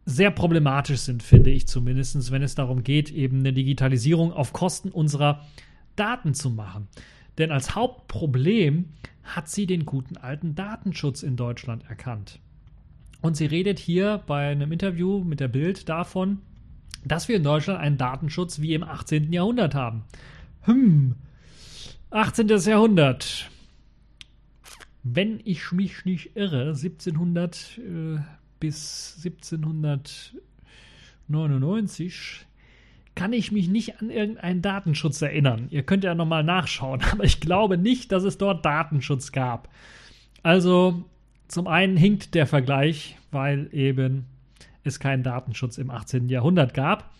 sehr problematisch sind, finde ich zumindest, wenn es darum geht, eben eine Digitalisierung auf Kosten unserer Daten zu machen. Denn als Hauptproblem hat sie den guten alten Datenschutz in Deutschland erkannt. Und sie redet hier bei einem Interview mit der Bild davon, dass wir in Deutschland einen Datenschutz wie im 18. Jahrhundert haben. Hm, 18. Jahrhundert. Wenn ich mich nicht irre, 1700 äh, bis 1799 kann ich mich nicht an irgendeinen Datenschutz erinnern. Ihr könnt ja nochmal nachschauen, aber ich glaube nicht, dass es dort Datenschutz gab. Also zum einen hinkt der Vergleich, weil eben es keinen Datenschutz im 18. Jahrhundert gab.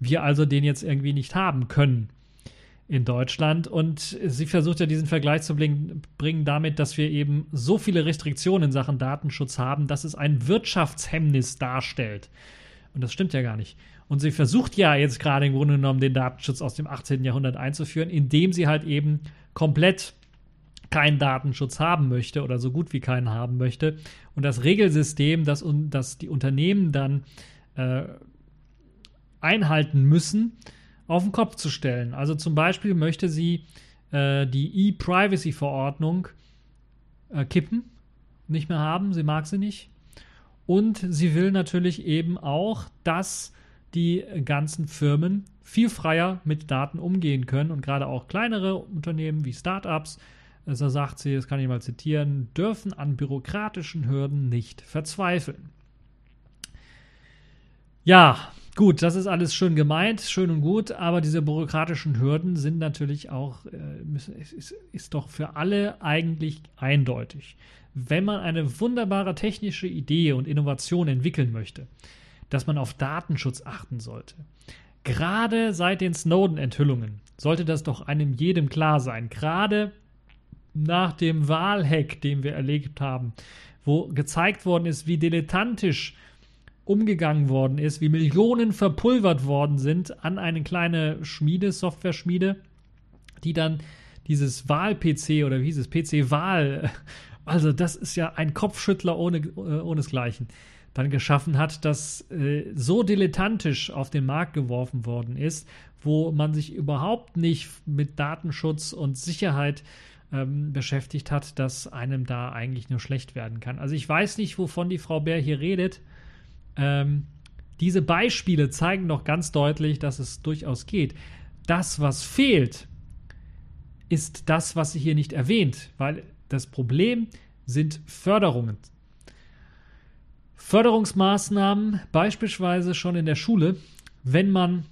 Wir also den jetzt irgendwie nicht haben können in Deutschland. Und sie versucht ja diesen Vergleich zu bringen damit, dass wir eben so viele Restriktionen in Sachen Datenschutz haben, dass es ein Wirtschaftshemmnis darstellt. Und das stimmt ja gar nicht. Und sie versucht ja jetzt gerade im Grunde genommen den Datenschutz aus dem 18. Jahrhundert einzuführen, indem sie halt eben komplett keinen Datenschutz haben möchte oder so gut wie keinen haben möchte. Und das Regelsystem, das, das die Unternehmen dann äh, einhalten müssen, auf den Kopf zu stellen. Also zum Beispiel möchte sie äh, die E-Privacy-Verordnung äh, kippen, nicht mehr haben, sie mag sie nicht. Und sie will natürlich eben auch, dass die ganzen Firmen viel freier mit Daten umgehen können und gerade auch kleinere Unternehmen wie Startups, äh, so sagt sie, das kann ich mal zitieren, dürfen an bürokratischen Hürden nicht verzweifeln. Ja, Gut, das ist alles schön gemeint, schön und gut, aber diese bürokratischen Hürden sind natürlich auch, äh, ist, ist doch für alle eigentlich eindeutig. Wenn man eine wunderbare technische Idee und Innovation entwickeln möchte, dass man auf Datenschutz achten sollte. Gerade seit den Snowden-Enthüllungen sollte das doch einem jedem klar sein. Gerade nach dem Wahlhack, den wir erlebt haben, wo gezeigt worden ist, wie dilettantisch umgegangen worden ist, wie Millionen verpulvert worden sind an eine kleine Schmiede, Software-Schmiede, die dann dieses Wahl-PC oder wie hieß es, PC-Wahl, also das ist ja ein Kopfschüttler ohne, äh, ohnesgleichen, dann geschaffen hat, das äh, so dilettantisch auf den Markt geworfen worden ist, wo man sich überhaupt nicht mit Datenschutz und Sicherheit ähm, beschäftigt hat, dass einem da eigentlich nur schlecht werden kann. Also ich weiß nicht, wovon die Frau Bär hier redet. Ähm, diese Beispiele zeigen doch ganz deutlich, dass es durchaus geht. Das, was fehlt, ist das, was sie hier nicht erwähnt, weil das Problem sind Förderungen. Förderungsmaßnahmen, beispielsweise schon in der Schule, wenn man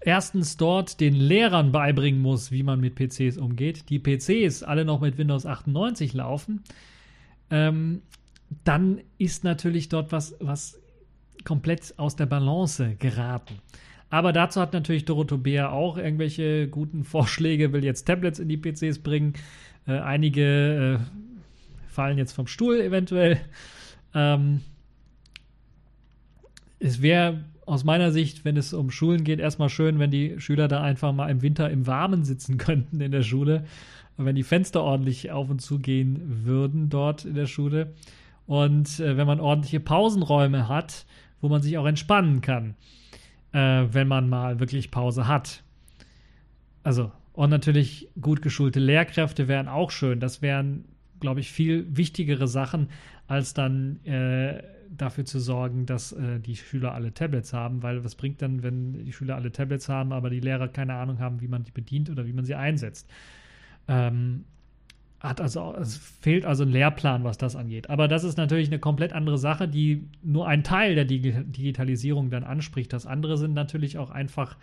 erstens dort den Lehrern beibringen muss, wie man mit PCs umgeht, die PCs alle noch mit Windows 98 laufen, ähm, dann ist natürlich dort was, was komplett aus der Balance geraten. Aber dazu hat natürlich Dorothee Bär auch irgendwelche guten Vorschläge, will jetzt Tablets in die PCs bringen. Äh, einige äh, fallen jetzt vom Stuhl eventuell. Ähm, es wäre aus meiner Sicht, wenn es um Schulen geht, erstmal schön, wenn die Schüler da einfach mal im Winter im Warmen sitzen könnten in der Schule. wenn die Fenster ordentlich auf und zu gehen würden dort in der Schule. Und äh, wenn man ordentliche Pausenräume hat, wo man sich auch entspannen kann, äh, wenn man mal wirklich Pause hat. Also, und natürlich gut geschulte Lehrkräfte wären auch schön. Das wären, glaube ich, viel wichtigere Sachen, als dann äh, dafür zu sorgen, dass äh, die Schüler alle Tablets haben, weil was bringt dann, wenn die Schüler alle Tablets haben, aber die Lehrer keine Ahnung haben, wie man die bedient oder wie man sie einsetzt. Ähm, hat also, es fehlt also ein Lehrplan, was das angeht. Aber das ist natürlich eine komplett andere Sache, die nur einen Teil der Digitalisierung dann anspricht. Das andere sind natürlich auch einfach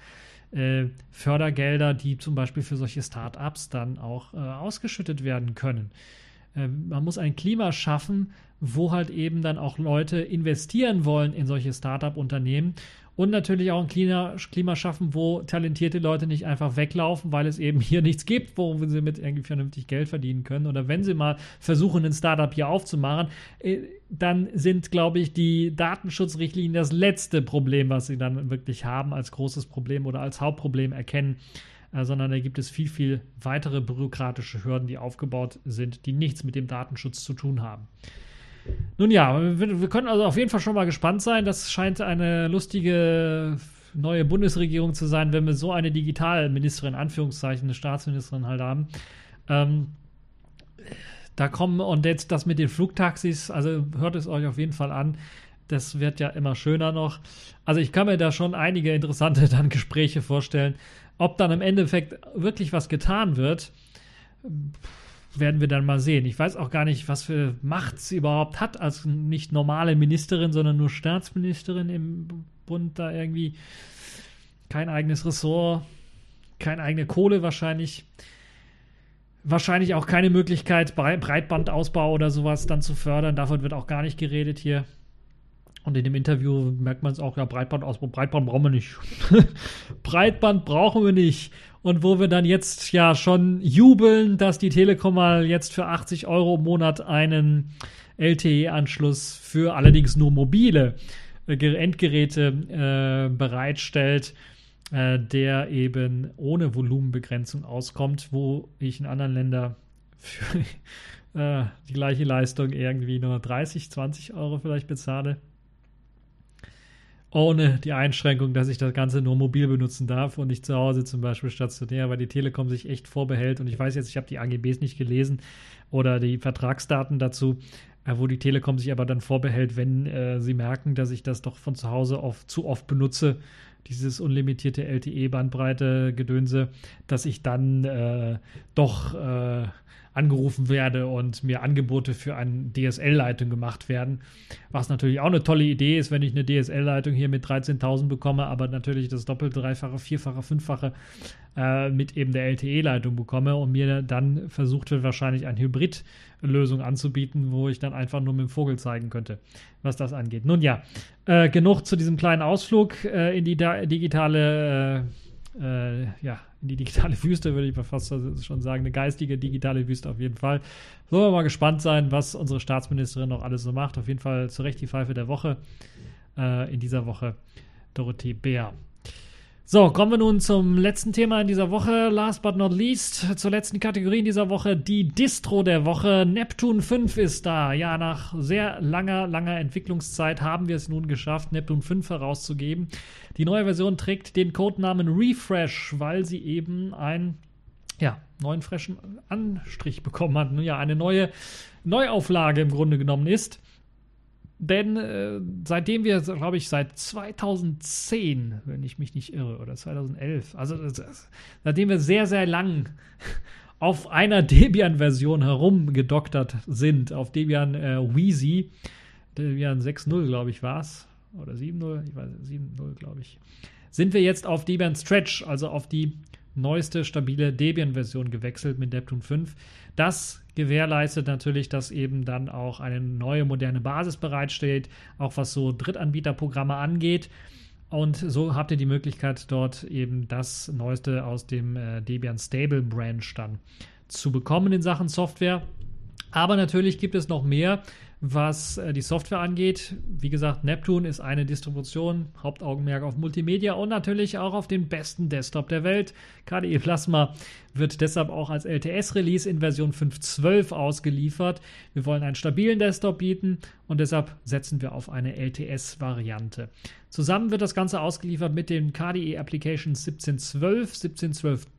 äh, Fördergelder, die zum Beispiel für solche Startups dann auch äh, ausgeschüttet werden können. Äh, man muss ein Klima schaffen, wo halt eben dann auch Leute investieren wollen in solche Startup-Unternehmen und natürlich auch ein Klima, Klima schaffen, wo talentierte Leute nicht einfach weglaufen, weil es eben hier nichts gibt, wo sie mit irgendwie vernünftig Geld verdienen können. Oder wenn sie mal versuchen, ein Startup hier aufzumachen, äh, dann sind, glaube ich, die Datenschutzrichtlinien das letzte Problem, was sie dann wirklich haben, als großes Problem oder als Hauptproblem erkennen. Äh, sondern da gibt es viel, viel weitere bürokratische Hürden, die aufgebaut sind, die nichts mit dem Datenschutz zu tun haben. Nun ja, wir, wir können also auf jeden Fall schon mal gespannt sein. Das scheint eine lustige neue Bundesregierung zu sein, wenn wir so eine Digitalministerin, Anführungszeichen, eine Staatsministerin halt haben. Ähm, da kommen und jetzt das mit den Flugtaxis, also hört es euch auf jeden Fall an. Das wird ja immer schöner noch. Also ich kann mir da schon einige interessante dann Gespräche vorstellen. Ob dann im Endeffekt wirklich was getan wird, werden wir dann mal sehen. Ich weiß auch gar nicht, was für Macht sie überhaupt hat als nicht normale Ministerin, sondern nur Staatsministerin im Bund da irgendwie. Kein eigenes Ressort, keine eigene Kohle wahrscheinlich. Wahrscheinlich auch keine Möglichkeit, Breitbandausbau oder sowas dann zu fördern. Davon wird auch gar nicht geredet hier. Und in dem Interview merkt man es auch, ja, Breitbandausbau, Breitband brauchen wir nicht. Breitband brauchen wir nicht. Und wo wir dann jetzt ja schon jubeln, dass die Telekom mal jetzt für 80 Euro im Monat einen LTE-Anschluss für allerdings nur mobile äh, Endgeräte äh, bereitstellt, äh, der eben ohne Volumenbegrenzung auskommt, wo ich in anderen Ländern für äh, die gleiche Leistung irgendwie nur 30, 20 Euro vielleicht bezahle ohne die Einschränkung, dass ich das Ganze nur mobil benutzen darf und nicht zu Hause zum Beispiel stationär, weil die Telekom sich echt vorbehält. Und ich weiß jetzt, ich habe die AGBs nicht gelesen oder die Vertragsdaten dazu, äh, wo die Telekom sich aber dann vorbehält, wenn äh, sie merken, dass ich das doch von zu Hause auf, zu oft benutze, dieses unlimitierte LTE-Bandbreite-Gedönse, dass ich dann äh, doch äh, angerufen werde und mir Angebote für eine DSL-Leitung gemacht werden. Was natürlich auch eine tolle Idee ist, wenn ich eine DSL-Leitung hier mit 13.000 bekomme, aber natürlich das doppelte, dreifache, vierfache, fünffache äh, mit eben der LTE-Leitung bekomme und mir dann versucht wird, wahrscheinlich eine Hybrid-Lösung anzubieten, wo ich dann einfach nur mit dem Vogel zeigen könnte, was das angeht. Nun ja, äh, genug zu diesem kleinen Ausflug äh, in die digitale äh, ja, in die digitale Wüste, würde ich fast schon sagen. Eine geistige digitale Wüste auf jeden Fall. Sollen wir mal gespannt sein, was unsere Staatsministerin noch alles so macht. Auf jeden Fall zu Recht die Pfeife der Woche. Äh, in dieser Woche Dorothee Bär. So, kommen wir nun zum letzten Thema in dieser Woche. Last but not least, zur letzten Kategorie in dieser Woche, die Distro der Woche. Neptune 5 ist da. Ja, nach sehr langer, langer Entwicklungszeit haben wir es nun geschafft, Neptune 5 herauszugeben. Die neue Version trägt den Codenamen Refresh, weil sie eben einen ja, neuen frischen Anstrich bekommen hat. Ja, eine neue Neuauflage im Grunde genommen ist. Denn äh, seitdem wir, glaube ich, seit 2010, wenn ich mich nicht irre, oder 2011, also seitdem wir sehr, sehr lang auf einer Debian-Version herumgedoktert sind, auf Debian äh, Wheezy, Debian 6.0, glaube ich, war es, oder 7.0, ich weiß 7.0, glaube ich, sind wir jetzt auf Debian Stretch, also auf die neueste stabile Debian-Version gewechselt mit Neptune 5. Das gewährleistet natürlich, dass eben dann auch eine neue moderne Basis bereitsteht, auch was so Drittanbieterprogramme angeht. Und so habt ihr die Möglichkeit, dort eben das Neueste aus dem äh, Debian Stable Branch dann zu bekommen in Sachen Software. Aber natürlich gibt es noch mehr was äh, die Software angeht. Wie gesagt, Neptune ist eine Distribution, Hauptaugenmerk auf Multimedia und natürlich auch auf den besten Desktop der Welt. KDE Plasma wird deshalb auch als LTS-Release in Version 5.12 ausgeliefert. Wir wollen einen stabilen Desktop bieten und deshalb setzen wir auf eine LTS-Variante. Zusammen wird das Ganze ausgeliefert mit den KDE Applications 17.12,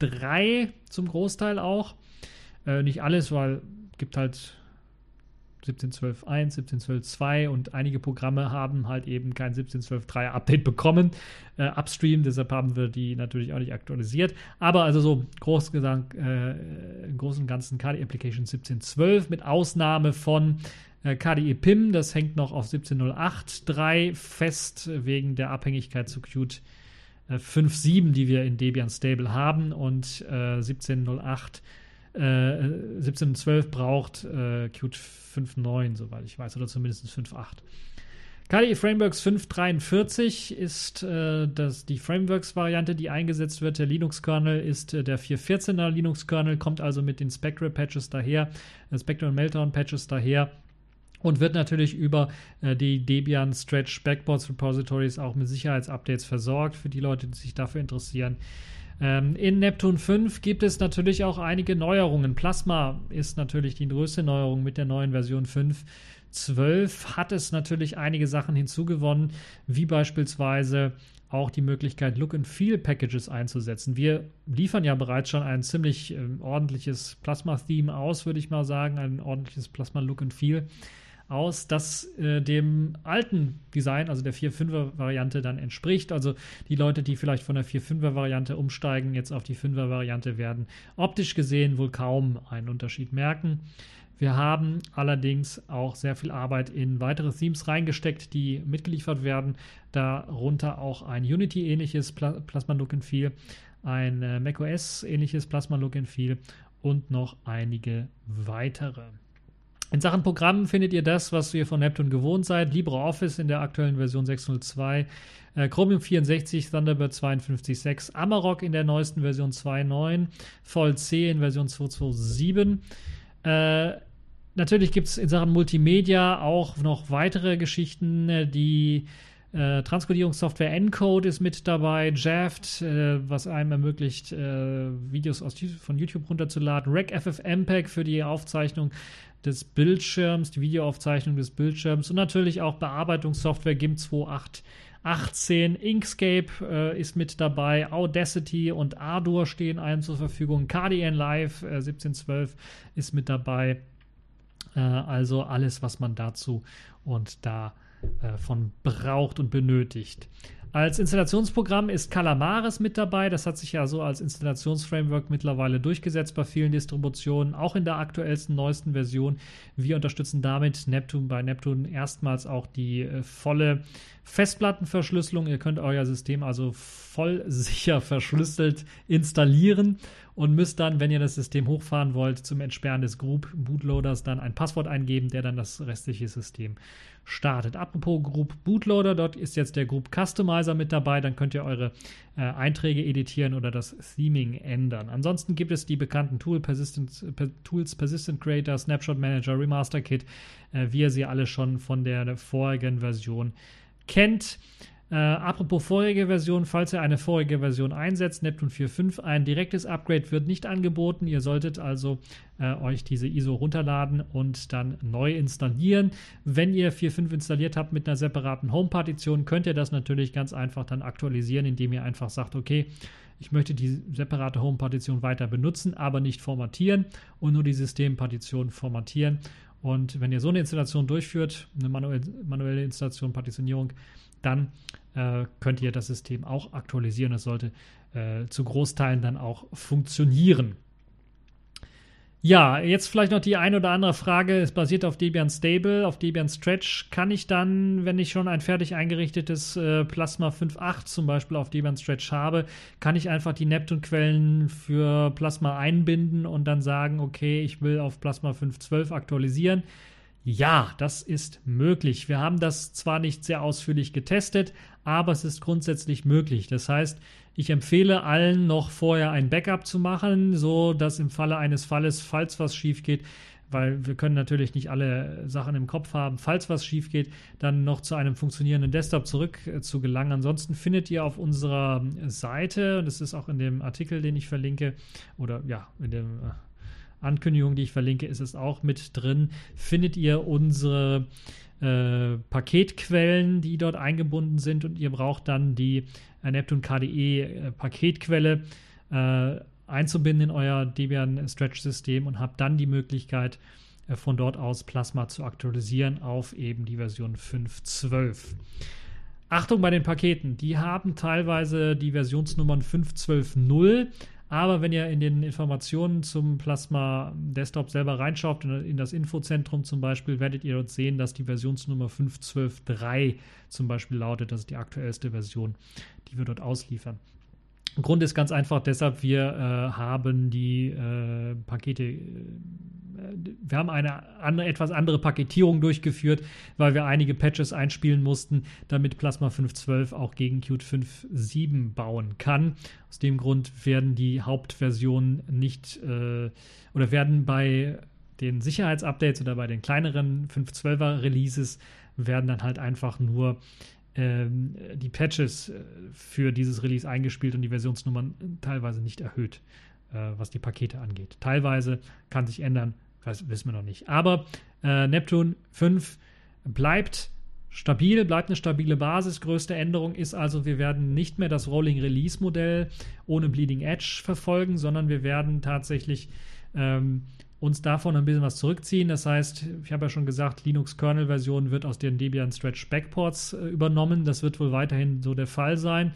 17.12.3 zum Großteil auch. Äh, nicht alles, weil gibt halt 17.12.1, 17.12.2 und einige Programme haben halt eben kein 17.12.3 Update bekommen, äh, upstream, deshalb haben wir die natürlich auch nicht aktualisiert. Aber also so groß gesagt, äh, im Großen und Ganzen KDE Application 17.12 mit Ausnahme von äh, KDE PIM, das hängt noch auf 17.08.3 fest wegen der Abhängigkeit zu Qt 5.7, die wir in Debian Stable haben. Und äh, 17.08 äh, 1712 braucht äh, Qt 5.9, soweit ich weiß, oder zumindest 5.8. KDE Frameworks 5.43 ist äh, das, die Frameworks-Variante, die eingesetzt wird. Der Linux-Kernel ist äh, der 4.14er Linux-Kernel, kommt also mit den Spectre-Patches daher, äh, Spectre und Meltdown-Patches daher und wird natürlich über äh, die Debian Stretch Backboards Repositories auch mit Sicherheitsupdates versorgt für die Leute, die sich dafür interessieren. Ähm, in Neptune 5 gibt es natürlich auch einige Neuerungen. Plasma ist natürlich die größte Neuerung mit der neuen Version 5. 12 hat es natürlich einige Sachen hinzugewonnen, wie beispielsweise auch die Möglichkeit, Look and Feel Packages einzusetzen. Wir liefern ja bereits schon ein ziemlich äh, ordentliches Plasma-Theme aus, würde ich mal sagen, ein ordentliches Plasma Look and Feel aus, das äh, dem alten Design, also der 4.5er-Variante, dann entspricht. Also die Leute, die vielleicht von der 4.5er-Variante umsteigen, jetzt auf die 5er-Variante, werden optisch gesehen wohl kaum einen Unterschied merken. Wir haben allerdings auch sehr viel Arbeit in weitere Themes reingesteckt, die mitgeliefert werden. Darunter auch ein Unity-ähnliches Plasma Look and Feel, ein äh, macOS-ähnliches Plasma Look and Feel und noch einige weitere. In Sachen Programm findet ihr das, was ihr von Neptune gewohnt seid. LibreOffice in der aktuellen Version 6.02, äh, Chromium 64, Thunderbird 52.6, Amarok in der neuesten Version 2.9, VLC in Version 2.2.7. Äh, natürlich gibt es in Sachen Multimedia auch noch weitere Geschichten, äh, die äh, Transkodierungssoftware Encode ist mit dabei, Jaft, äh, was einem ermöglicht, äh, Videos aus, von YouTube runterzuladen, Rec FFmpeg für die Aufzeichnung des Bildschirms, die Videoaufzeichnung des Bildschirms und natürlich auch Bearbeitungssoftware GIMP 2.8.18. Inkscape äh, ist mit dabei, Audacity und Ardour stehen einem zur Verfügung, KDN Live äh, 1712 ist mit dabei. Äh, also alles, was man dazu und äh, braucht und benötigt. Als Installationsprogramm ist Calamares mit dabei. Das hat sich ja so als Installationsframework mittlerweile durchgesetzt bei vielen Distributionen, auch in der aktuellsten, neuesten Version. Wir unterstützen damit Neptune bei Neptune erstmals auch die äh, volle Festplattenverschlüsselung. Ihr könnt euer System also voll sicher verschlüsselt installieren und müsst dann, wenn ihr das System hochfahren wollt, zum Entsperren des Group Bootloaders dann ein Passwort eingeben, der dann das restliche System startet. Apropos Group Bootloader, dort ist jetzt der Group Customizer mit dabei. Dann könnt ihr eure äh, Einträge editieren oder das Theming ändern. Ansonsten gibt es die bekannten Tool Persistent, per, Tools Persistent Creator, Snapshot Manager, Remaster Kit, äh, wie ihr sie alle schon von der, der vorigen Version kennt. Äh, apropos vorige Version, falls ihr eine vorige Version einsetzt, Neptune 4.5, ein direktes Upgrade wird nicht angeboten. Ihr solltet also äh, euch diese ISO runterladen und dann neu installieren. Wenn ihr 4.5 installiert habt mit einer separaten Home-Partition, könnt ihr das natürlich ganz einfach dann aktualisieren, indem ihr einfach sagt, okay, ich möchte die separate Home-Partition weiter benutzen, aber nicht formatieren und nur die Systempartition formatieren. Und wenn ihr so eine Installation durchführt, eine manuelle Installation, Partitionierung, dann äh, könnt ihr das System auch aktualisieren. Es sollte äh, zu Großteilen dann auch funktionieren. Ja, jetzt vielleicht noch die ein oder andere Frage. Es basiert auf Debian Stable, auf Debian Stretch. Kann ich dann, wenn ich schon ein fertig eingerichtetes äh, Plasma 5.8 zum Beispiel auf Debian Stretch habe, kann ich einfach die Neptune-Quellen für Plasma einbinden und dann sagen, okay, ich will auf Plasma 5.12 aktualisieren? Ja, das ist möglich. Wir haben das zwar nicht sehr ausführlich getestet, aber es ist grundsätzlich möglich. Das heißt, ich empfehle allen noch vorher ein Backup zu machen, so dass im Falle eines Falles, falls was schief geht, weil wir können natürlich nicht alle Sachen im Kopf haben, falls was schief geht, dann noch zu einem funktionierenden Desktop zurück äh, zu gelangen. Ansonsten findet ihr auf unserer Seite, und das ist auch in dem Artikel, den ich verlinke, oder ja, in dem äh, Ankündigung, die ich verlinke, ist es auch mit drin. Findet ihr unsere äh, Paketquellen, die dort eingebunden sind und ihr braucht dann die äh, Neptune KDE äh, Paketquelle äh, einzubinden in euer Debian Stretch System und habt dann die Möglichkeit äh, von dort aus Plasma zu aktualisieren auf eben die Version 5.12. Achtung bei den Paketen, die haben teilweise die Versionsnummern 5.12.0 aber wenn ihr in den Informationen zum Plasma Desktop selber reinschaut, in das Infozentrum zum Beispiel, werdet ihr dort sehen, dass die Versionsnummer 5.12.3 zum Beispiel lautet. Das ist die aktuellste Version, die wir dort ausliefern. Grund ist ganz einfach deshalb, wir äh, haben die äh, Pakete, äh, wir haben eine andere, etwas andere Paketierung durchgeführt, weil wir einige Patches einspielen mussten, damit Plasma 5.12 auch gegen Qt 5.7 bauen kann. Aus dem Grund werden die Hauptversionen nicht äh, oder werden bei den Sicherheitsupdates oder bei den kleineren 5.12er Releases werden dann halt einfach nur ähm, die Patches äh, für dieses Release eingespielt und die Versionsnummern teilweise nicht erhöht, äh, was die Pakete angeht. Teilweise kann sich ändern, das wissen wir noch nicht. Aber äh, Neptune 5 bleibt stabil, bleibt eine stabile Basis. Größte Änderung ist also, wir werden nicht mehr das Rolling Release Modell ohne Bleeding Edge verfolgen, sondern wir werden tatsächlich ähm, uns davon ein bisschen was zurückziehen. Das heißt, ich habe ja schon gesagt, Linux-Kernel-Version wird aus den Debian Stretch Backports äh, übernommen. Das wird wohl weiterhin so der Fall sein.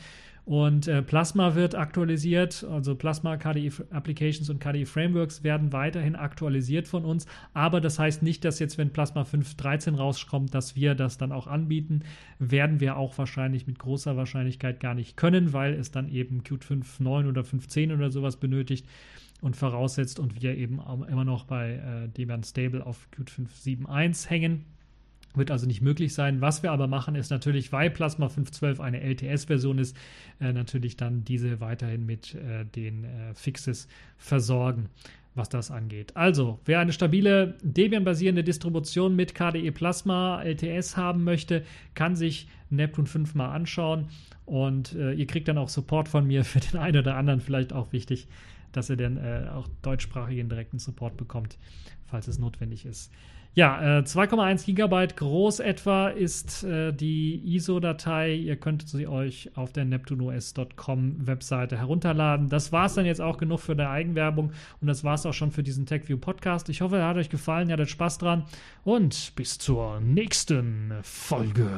Und äh, Plasma wird aktualisiert, also Plasma KDE Applications und KDE Frameworks werden weiterhin aktualisiert von uns. Aber das heißt nicht, dass jetzt, wenn Plasma 5.13 rauskommt, dass wir das dann auch anbieten. Werden wir auch wahrscheinlich mit großer Wahrscheinlichkeit gar nicht können, weil es dann eben Qt 5.9 oder 5.10 oder sowas benötigt und voraussetzt und wir eben immer noch bei äh, Debian Stable auf Qt 5.7.1 hängen. Wird also nicht möglich sein. Was wir aber machen, ist natürlich, weil Plasma 5.12 eine LTS-Version ist, äh, natürlich dann diese weiterhin mit äh, den äh, Fixes versorgen, was das angeht. Also, wer eine stabile Debian-basierende Distribution mit KDE Plasma LTS haben möchte, kann sich Neptune 5 mal anschauen und äh, ihr kriegt dann auch Support von mir für den einen oder anderen, vielleicht auch wichtig, dass ihr dann äh, auch deutschsprachigen direkten Support bekommt, falls es notwendig ist. Ja, äh, 2,1 Gigabyte groß etwa ist äh, die ISO-Datei. Ihr könnt sie euch auf der neptunos.com Webseite herunterladen. Das war es dann jetzt auch genug für eine Eigenwerbung und das war es auch schon für diesen TechView Podcast. Ich hoffe, er hat euch gefallen, ihr hattet Spaß dran und bis zur nächsten Folge.